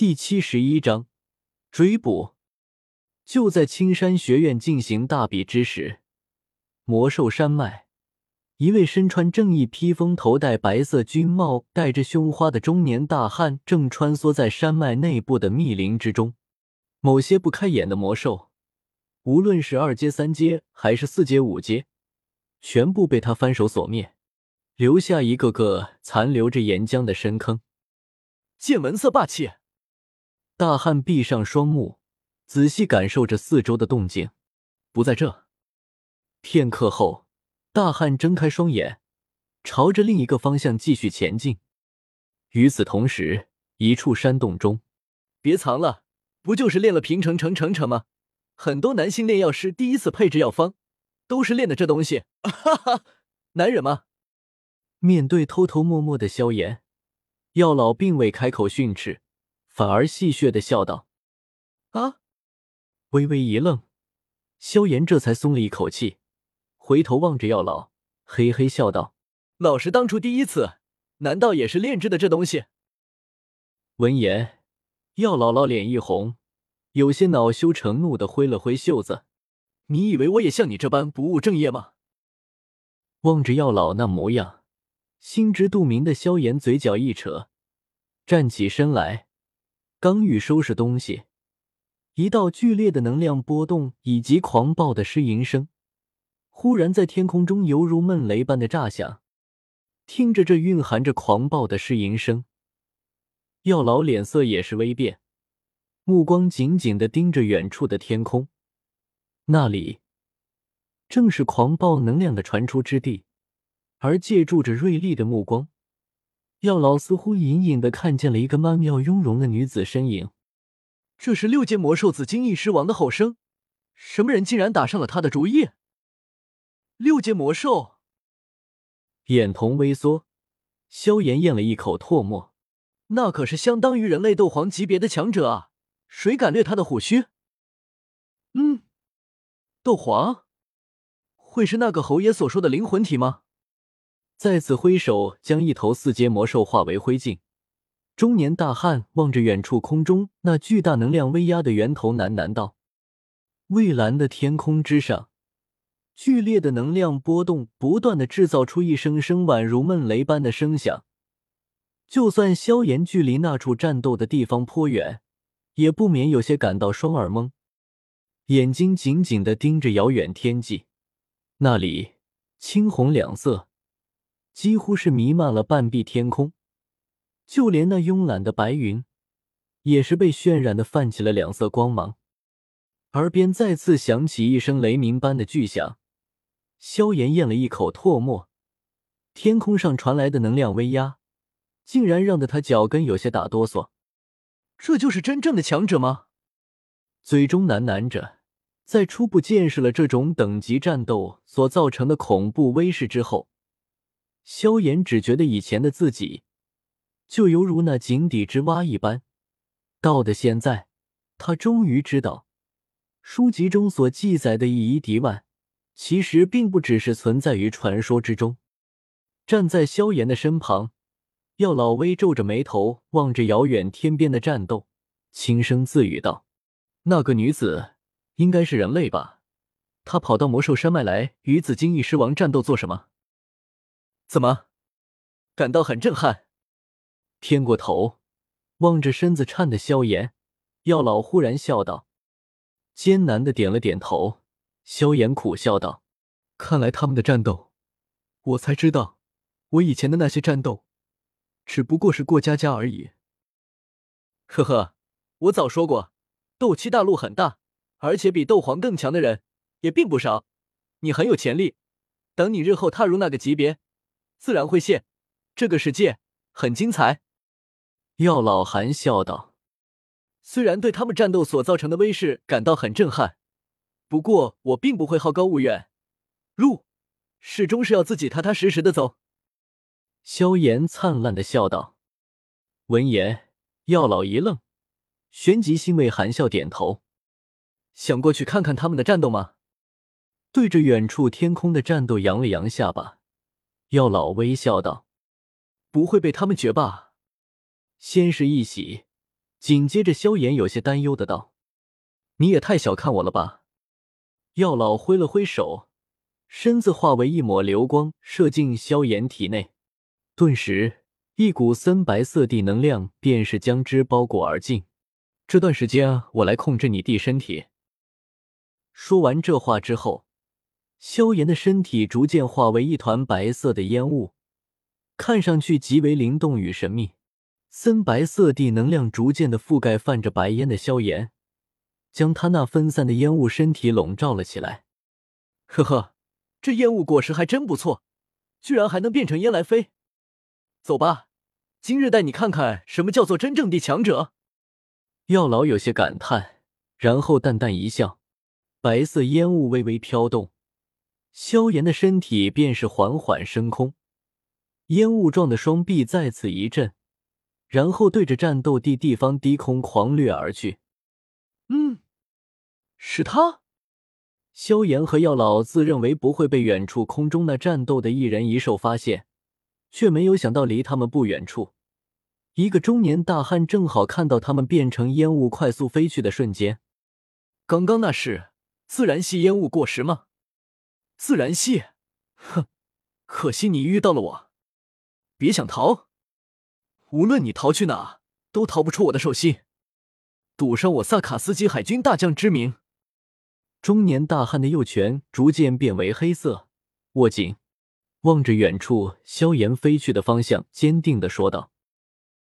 第七十一章追捕。就在青山学院进行大比之时，魔兽山脉，一位身穿正义披风、头戴白色军帽、戴着胸花的中年大汉正穿梭在山脉内部的密林之中。某些不开眼的魔兽，无论是二阶、三阶还是四阶、五阶，全部被他翻手所灭，留下一个个残留着岩浆的深坑。见闻色霸气，大汉闭上双目。仔细感受着四周的动静，不在这。片刻后，大汉睁开双眼，朝着另一个方向继续前进。与此同时，一处山洞中，别藏了，不就是练了平成成成成吗？很多男性炼药师第一次配制药方，都是练的这东西。哈哈，男人吗？面对偷偷摸摸的萧炎，药老并未开口训斥，反而戏谑的笑道：“啊。”微微一愣，萧炎这才松了一口气，回头望着药老，嘿嘿笑道：“老师当初第一次，难道也是炼制的这东西？”闻言，药老老脸一红，有些恼羞成怒的挥了挥袖子：“你以为我也像你这般不务正业吗？”望着药老那模样，心知肚明的萧炎嘴角一扯，站起身来，刚欲收拾东西。一道剧烈的能量波动以及狂暴的呻吟声，忽然在天空中犹如闷雷般的炸响。听着这蕴含着狂暴的呻吟声，药老脸色也是微变，目光紧紧的盯着远处的天空。那里正是狂暴能量的传出之地，而借助着锐利的目光，药老似乎隐隐的看见了一个曼妙雍容的女子身影。这是六阶魔兽紫金翼狮王的吼声，什么人竟然打上了他的主意？六阶魔兽，眼瞳微缩，萧炎咽了一口唾沫，那可是相当于人类斗皇级别的强者啊！谁敢掠他的虎须？嗯，斗皇，会是那个侯爷所说的灵魂体吗？再次挥手将一头四阶魔兽化为灰烬。中年大汉望着远处空中那巨大能量威压的源头，喃喃道：“蔚蓝的天空之上，剧烈的能量波动不断的制造出一声声宛如闷雷般的声响。就算萧炎距离那处战斗的地方颇远，也不免有些感到双耳懵，眼睛紧紧的盯着遥远天际，那里青红两色，几乎是弥漫了半壁天空。”就连那慵懒的白云，也是被渲染的泛起了两色光芒。耳边再次响起一声雷鸣般的巨响，萧炎咽了一口唾沫。天空上传来的能量威压，竟然让得他脚跟有些打哆嗦。这就是真正的强者吗？嘴中喃喃着，在初步见识了这种等级战斗所造成的恐怖威势之后，萧炎只觉得以前的自己。就犹如那井底之蛙一般，到的现在，他终于知道，书籍中所记载的以一敌万，其实并不只是存在于传说之中。站在萧炎的身旁，药老微皱着眉头，望着遥远天边的战斗，轻声自语道：“那个女子应该是人类吧？她跑到魔兽山脉来与紫金翼狮王战斗做什么？怎么，感到很震撼？”偏过头，望着身子颤的萧炎，药老忽然笑道，艰难的点了点头。萧炎苦笑道：“看来他们的战斗，我才知道，我以前的那些战斗，只不过是过家家而已。”呵呵，我早说过，斗气大陆很大，而且比斗皇更强的人也并不少，你很有潜力。等你日后踏入那个级别，自然会谢，这个世界很精彩。药老含笑道：“虽然对他们战斗所造成的威势感到很震撼，不过我并不会好高骛远，路始终是要自己踏踏实实的走。”萧炎灿烂的笑道。闻言，药老一愣，旋即欣慰含笑点头：“想过去看看他们的战斗吗？”对着远处天空的战斗扬了扬下巴，药老微笑道：“不会被他们绝吧。”先是一喜，紧接着，萧炎有些担忧的道：“你也太小看我了吧！”药老挥了挥手，身子化为一抹流光，射进萧炎体内，顿时一股森白色地能量便是将之包裹而尽。这段时间，我来控制你弟身体。说完这话之后，萧炎的身体逐渐化为一团白色的烟雾，看上去极为灵动与神秘。森白色地能量逐渐的覆盖泛着白烟的萧炎，将他那分散的烟雾身体笼罩了起来。呵呵，这烟雾果实还真不错，居然还能变成烟来飞。走吧，今日带你看看什么叫做真正的强者。药老有些感叹，然后淡淡一笑，白色烟雾微微飘动，萧炎的身体便是缓缓升空，烟雾状的双臂再次一震。然后对着战斗地地方低空狂掠而去。嗯，是他。萧炎和药老自认为不会被远处空中那战斗的一人一兽发现，却没有想到离他们不远处，一个中年大汉正好看到他们变成烟雾快速飞去的瞬间。刚刚那是自然系烟雾过时吗？自然系，哼，可惜你遇到了我，别想逃。无论你逃去哪，都逃不出我的手心，赌上我萨卡斯基海军大将之名。中年大汉的右拳逐渐变为黑色，握紧，望着远处萧炎飞去的方向，坚定的说道。